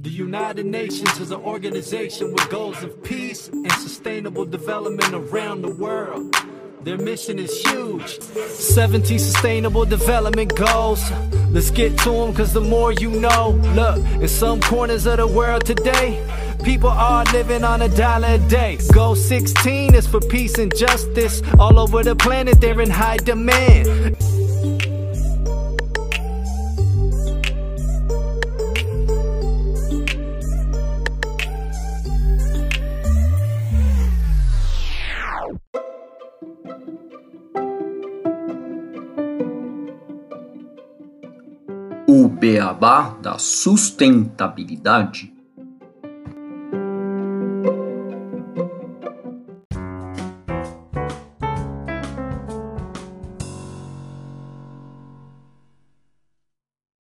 The United Nations is an organization with goals of peace and sustainable development around the world. Their mission is huge. 17 sustainable development goals. Let's get to them cause the more you know. Look, in some corners of the world today, people are living on a dollar a day. Goal 16 is for peace and justice. All over the planet, they're in high demand. Beabá da sustentabilidade.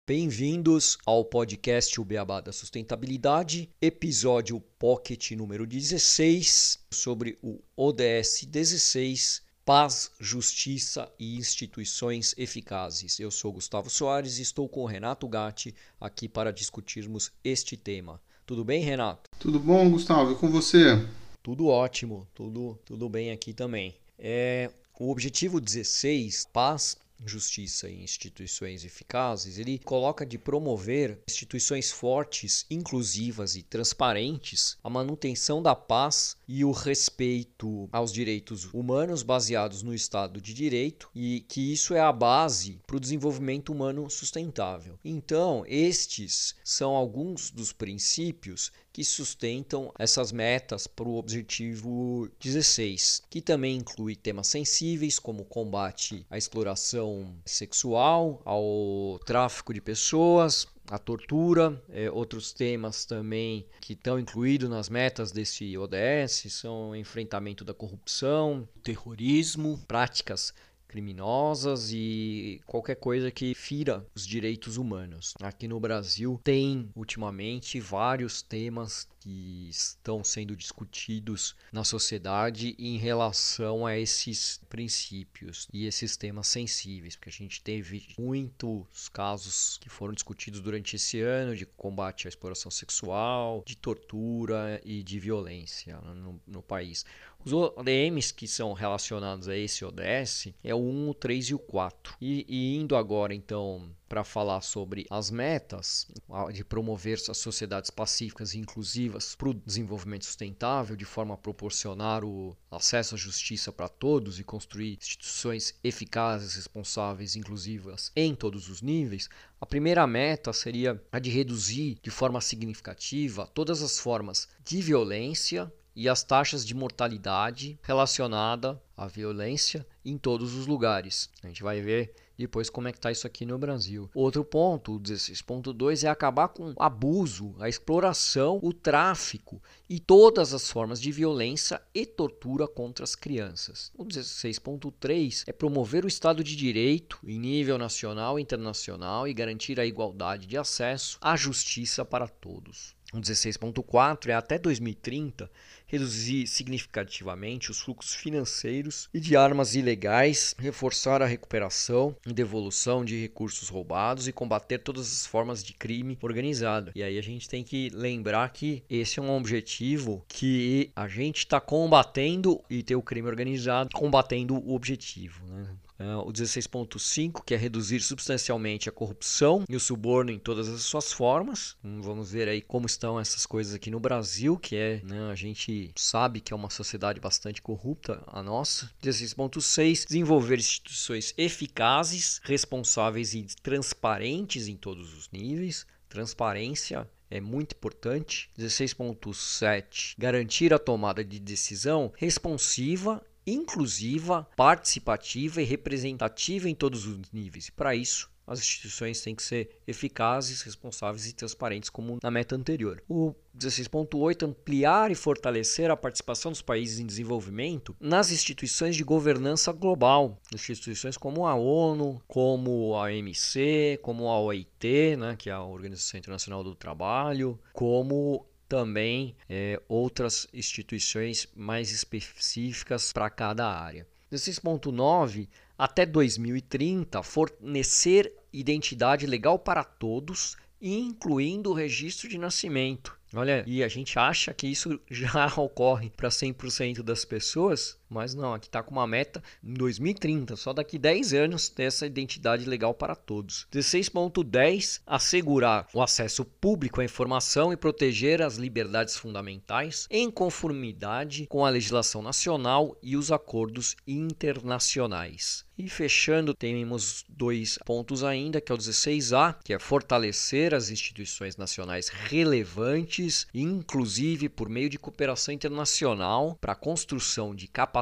Bem-vindos ao podcast O Beabá da Sustentabilidade, episódio Pocket número 16, sobre o ODS 16, Paz, Justiça e Instituições Eficazes. Eu sou Gustavo Soares e estou com o Renato Gatti aqui para discutirmos este tema. Tudo bem, Renato? Tudo bom, Gustavo? E com você? Tudo ótimo, tudo, tudo bem aqui também. É, o objetivo 16, paz, justiça e instituições eficazes, ele coloca de promover instituições fortes, inclusivas e transparentes, a manutenção da paz e o respeito aos direitos humanos baseados no Estado de Direito e que isso é a base para o desenvolvimento humano sustentável. Então, estes são alguns dos princípios que sustentam essas metas para o objetivo 16, que também inclui temas sensíveis como combate à exploração sexual, ao tráfico de pessoas, a tortura, é, outros temas também que estão incluídos nas metas desse ODS são o enfrentamento da corrupção, terrorismo, práticas criminosas e qualquer coisa que fira os direitos humanos. Aqui no Brasil tem ultimamente vários temas que estão sendo discutidos na sociedade em relação a esses princípios e esses temas sensíveis, porque a gente teve muitos casos que foram discutidos durante esse ano de combate à exploração sexual, de tortura e de violência no, no país. Os ODMs que são relacionados a esse ODS é o 1, o 3 e o 4. E, e indo agora então para falar sobre as metas de promover as sociedades pacíficas e inclusivas para o desenvolvimento sustentável, de forma a proporcionar o acesso à justiça para todos e construir instituições eficazes, responsáveis e inclusivas em todos os níveis, a primeira meta seria a de reduzir de forma significativa todas as formas de violência e as taxas de mortalidade relacionada à violência em todos os lugares. A gente vai ver depois como é que está isso aqui no Brasil. Outro ponto, o 16.2, é acabar com o abuso, a exploração, o tráfico e todas as formas de violência e tortura contra as crianças. O 16.3 é promover o Estado de Direito em nível nacional e internacional e garantir a igualdade de acesso à justiça para todos. O 16.4 é até 2030 reduzir significativamente os fluxos financeiros e de armas ilegais, reforçar a recuperação e devolução de recursos roubados e combater todas as formas de crime organizado. E aí a gente tem que lembrar que esse é um objetivo que a gente está combatendo e ter o crime organizado combatendo o objetivo. Né? Uh, o 16.5, que é reduzir substancialmente a corrupção e o suborno em todas as suas formas. Hum, vamos ver aí como estão essas coisas aqui no Brasil, que é, né, a gente sabe que é uma sociedade bastante corrupta, a nossa. 16.6, desenvolver instituições eficazes, responsáveis e transparentes em todos os níveis. Transparência é muito importante. 16.7 garantir a tomada de decisão responsiva inclusiva, participativa e representativa em todos os níveis. Para isso, as instituições têm que ser eficazes, responsáveis e transparentes, como na meta anterior. O 16.8 ampliar e fortalecer a participação dos países em desenvolvimento nas instituições de governança global, instituições como a ONU, como a OMC, como a OIT, né, que é a Organização Internacional do Trabalho, como também é, outras instituições mais específicas para cada área. 16.9 até 2030 fornecer identidade legal para todos incluindo o registro de nascimento. Olha, e a gente acha que isso já ocorre para 100% das pessoas, mas não, aqui está com uma meta em 2030, só daqui 10 anos ter essa identidade legal para todos. 16.10 assegurar o acesso público à informação e proteger as liberdades fundamentais em conformidade com a legislação nacional e os acordos internacionais. E fechando, temos dois pontos ainda, que é o 16A, que é fortalecer as instituições nacionais relevantes, inclusive por meio de cooperação internacional para a construção de capacidades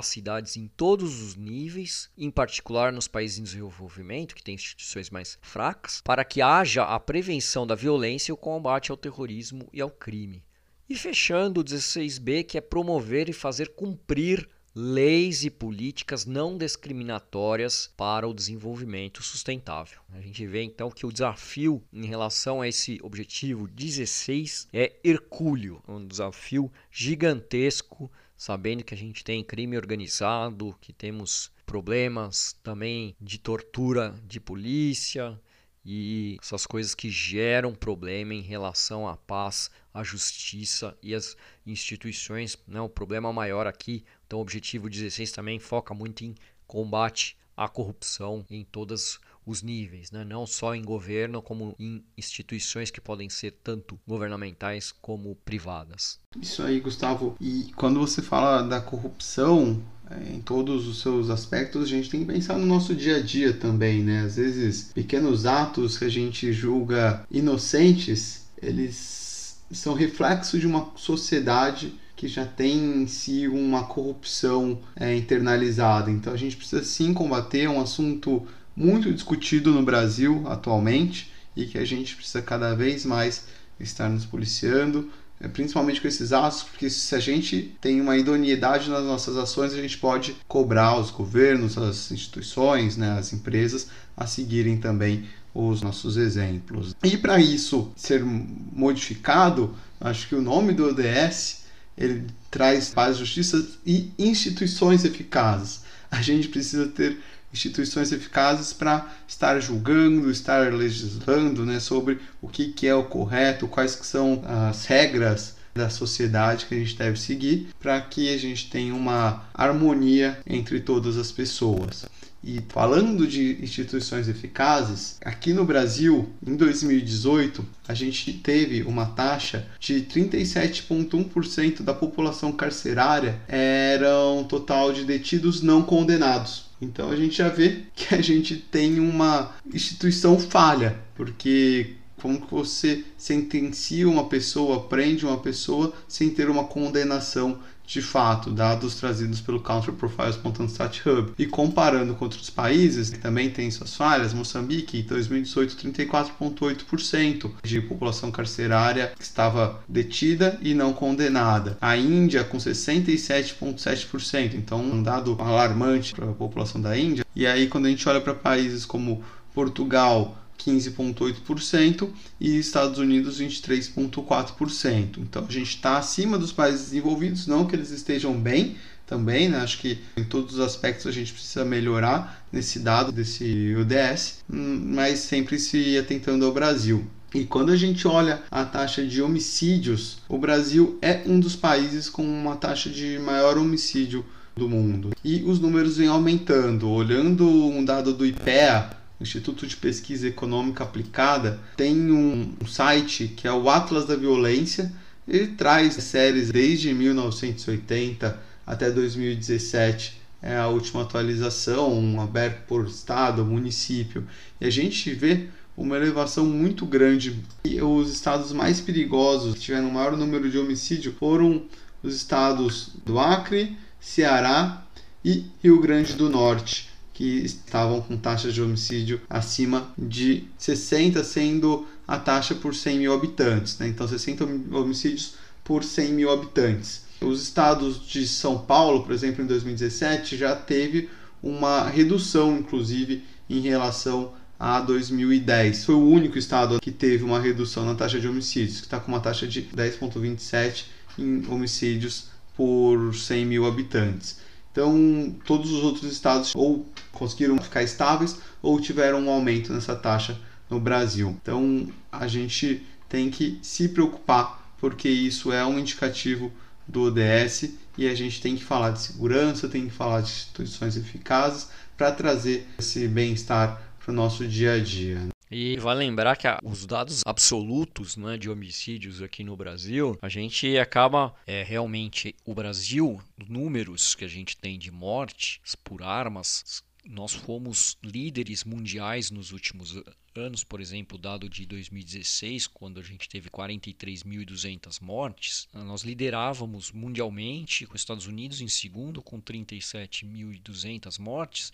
em todos os níveis, em particular nos países em desenvolvimento, que têm instituições mais fracas, para que haja a prevenção da violência e o combate ao terrorismo e ao crime. E fechando o 16B, que é promover e fazer cumprir leis e políticas não discriminatórias para o desenvolvimento sustentável. A gente vê então que o desafio em relação a esse objetivo 16 é hercúleo, um desafio gigantesco, sabendo que a gente tem crime organizado, que temos problemas também de tortura de polícia, e essas coisas que geram problema em relação à paz, à justiça e às instituições. Né? O problema maior aqui, então o objetivo 16 também foca muito em combate à corrupção em todos os níveis, né? não só em governo, como em instituições que podem ser tanto governamentais como privadas. Isso aí, Gustavo. E quando você fala da corrupção, é, em todos os seus aspectos, a gente tem que pensar no nosso dia a dia também, né? Às vezes, pequenos atos que a gente julga inocentes, eles são reflexo de uma sociedade que já tem em si uma corrupção é, internalizada. Então a gente precisa sim combater, um assunto muito discutido no Brasil atualmente e que a gente precisa cada vez mais estar nos policiando, é, principalmente com esses atos, porque se a gente tem uma idoneidade nas nossas ações, a gente pode cobrar os governos, as instituições, né, as empresas a seguirem também os nossos exemplos. E para isso ser modificado, acho que o nome do ODS ele traz paz, justiça e instituições eficazes. A gente precisa ter instituições eficazes para estar julgando, estar legislando né, sobre o que, que é o correto, quais que são as regras da sociedade que a gente deve seguir para que a gente tenha uma harmonia entre todas as pessoas. E falando de instituições eficazes, aqui no Brasil, em 2018, a gente teve uma taxa de 37,1% da população carcerária eram total de detidos não condenados. Então a gente já vê que a gente tem uma instituição falha, porque como que você sentencia uma pessoa, prende uma pessoa sem ter uma condenação de fato, dados trazidos pelo Country Profiles.stat Hub. E comparando com outros países, que também tem suas falhas, Moçambique, em 2018, 34,8% de população carcerária estava detida e não condenada. A Índia, com 67,7%, então um dado alarmante para a população da Índia. E aí, quando a gente olha para países como Portugal, 15,8% e Estados Unidos 23,4%. Então a gente está acima dos países desenvolvidos, não que eles estejam bem também, né? acho que em todos os aspectos a gente precisa melhorar nesse dado desse UDS, mas sempre se atentando ao Brasil. E quando a gente olha a taxa de homicídios, o Brasil é um dos países com uma taxa de maior homicídio do mundo. E os números vêm aumentando. Olhando um dado do IPEA, Instituto de Pesquisa Econômica Aplicada, tem um, site que é o Atlas da Violência. Ele traz séries desde 1980 até 2017 é a última atualização, aberto por estado, município. E a gente vê uma elevação muito grande. E os estados mais perigosos que tiveram o maior número de homicídio foram os estados do Acre, Ceará e Rio Grande do Norte que estavam com taxas de homicídio acima de 60, sendo a taxa por 100 mil habitantes. Né? Então, 60 homicídios por 100 mil habitantes. Os estados de São Paulo, por exemplo, em 2017, já teve uma redução, inclusive, em relação a 2010. Foi o único estado que teve uma redução na taxa de homicídios, que está com uma taxa de 10,27 em homicídios por 100 mil habitantes. Então, todos os outros estados ou conseguiram ficar estáveis ou tiveram um aumento nessa taxa no Brasil. Então a gente tem que se preocupar porque isso é um indicativo do ODS e a gente tem que falar de segurança, tem que falar de instituições eficazes para trazer esse bem-estar para o nosso dia a dia. E vai lembrar que os dados absolutos né, de homicídios aqui no Brasil, a gente acaba é, realmente o Brasil, números que a gente tem de mortes por armas, nós fomos líderes mundiais nos últimos anos, por exemplo, dado de 2016, quando a gente teve 43.200 mortes, nós liderávamos mundialmente, com os Estados Unidos em segundo, com 37.200 mortes,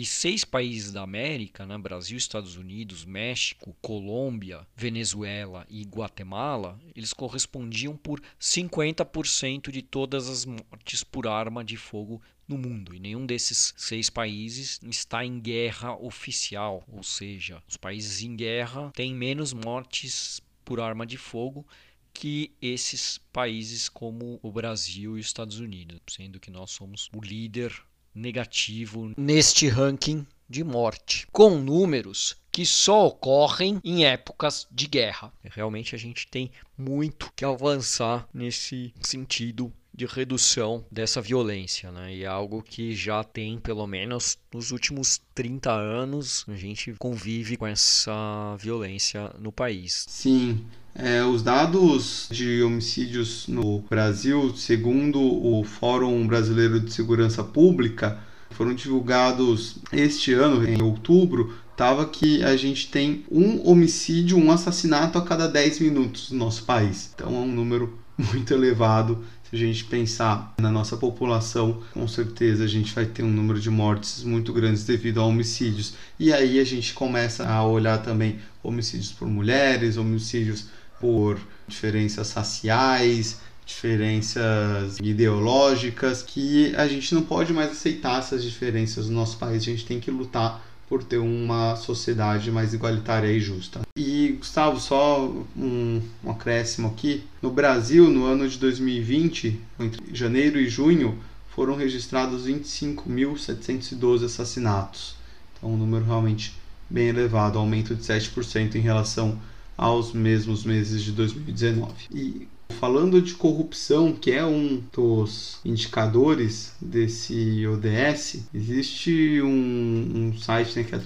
e seis países da América, né, Brasil, Estados Unidos, México, Colômbia, Venezuela e Guatemala, eles correspondiam por 50% de todas as mortes por arma de fogo no mundo. E nenhum desses seis países está em guerra oficial, ou seja, os países em guerra têm menos mortes por arma de fogo que esses países como o Brasil e os Estados Unidos, sendo que nós somos o líder negativo neste ranking de morte, com números que só ocorrem em épocas de guerra. Realmente a gente tem muito que avançar nesse sentido de redução dessa violência, né? E é algo que já tem pelo menos nos últimos 30 anos a gente convive com essa violência no país. Sim, é, os dados de homicídios no Brasil, segundo o Fórum Brasileiro de Segurança Pública, foram divulgados este ano, em outubro, estava que a gente tem um homicídio, um assassinato a cada 10 minutos no nosso país. Então é um número muito elevado se a gente pensar na nossa população, com certeza a gente vai ter um número de mortes muito grandes devido a homicídios. E aí a gente começa a olhar também homicídios por mulheres, homicídios por diferenças raciais, diferenças ideológicas, que a gente não pode mais aceitar essas diferenças no nosso país. A gente tem que lutar por ter uma sociedade mais igualitária e justa. E Gustavo, só um, um acréscimo aqui: no Brasil, no ano de 2020, entre janeiro e junho, foram registrados 25.712 assassinatos. Então, um número realmente bem elevado, aumento de 7% em relação aos mesmos meses de 2019. E Falando de corrupção, que é um dos indicadores desse ODS, existe um, um site né, que é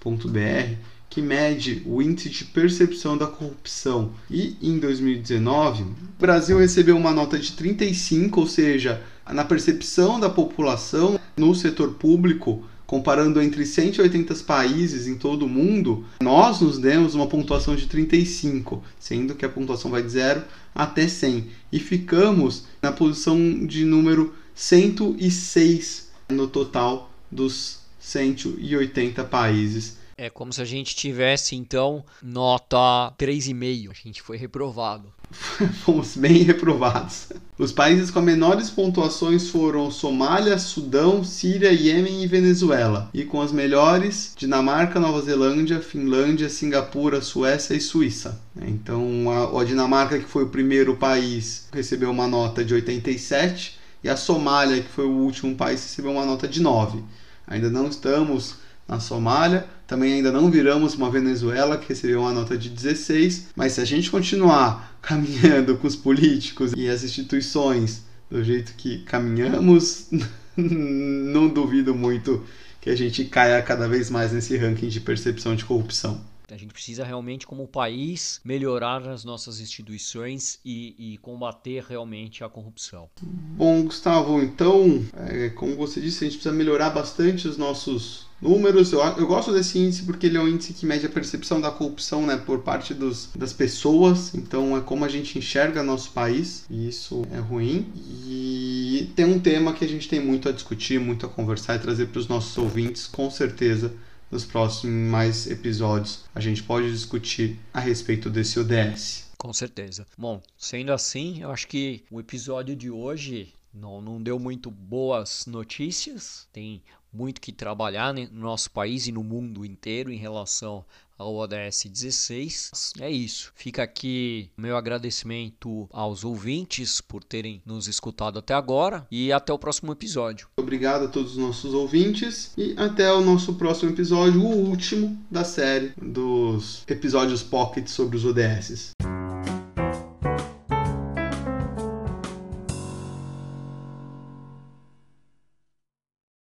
transparênciainternacional.org.br que mede o índice de percepção da corrupção. E em 2019, o Brasil recebeu uma nota de 35, ou seja, na percepção da população no setor público, comparando entre 180 países em todo o mundo, nós nos demos uma pontuação de 35, sendo que a pontuação vai de 0 até 100. E ficamos na posição de número 106 no total dos 180 países. É como se a gente tivesse então nota 3,5. A gente foi reprovado. Fomos bem reprovados. Os países com menores pontuações foram Somália, Sudão, Síria, Iêmen e Venezuela. E com as melhores, Dinamarca, Nova Zelândia, Finlândia, Singapura, Suécia e Suíça. Então a, a Dinamarca, que foi o primeiro país, recebeu uma nota de 87 e a Somália, que foi o último país, recebeu uma nota de 9. Ainda não estamos na Somália. Também ainda não viramos uma Venezuela que recebeu uma nota de 16, mas se a gente continuar caminhando com os políticos e as instituições do jeito que caminhamos, não duvido muito que a gente caia cada vez mais nesse ranking de percepção de corrupção. A gente precisa realmente, como país, melhorar as nossas instituições e, e combater realmente a corrupção. Bom, Gustavo, então, é, como você disse, a gente precisa melhorar bastante os nossos números. Eu, eu gosto desse índice porque ele é um índice que mede a percepção da corrupção né, por parte dos, das pessoas. Então é como a gente enxerga nosso país. E isso é ruim. E tem um tema que a gente tem muito a discutir, muito a conversar e trazer para os nossos ouvintes, com certeza. Nos próximos mais episódios, a gente pode discutir a respeito desse ODS. Com certeza. Bom, sendo assim, eu acho que o episódio de hoje não, não deu muito boas notícias. Tem muito que trabalhar né, no nosso país e no mundo inteiro em relação ao ODS 16. É isso. Fica aqui meu agradecimento aos ouvintes por terem nos escutado até agora e até o próximo episódio. Obrigado a todos os nossos ouvintes e até o nosso próximo episódio, o último da série dos episódios Pocket sobre os ODS.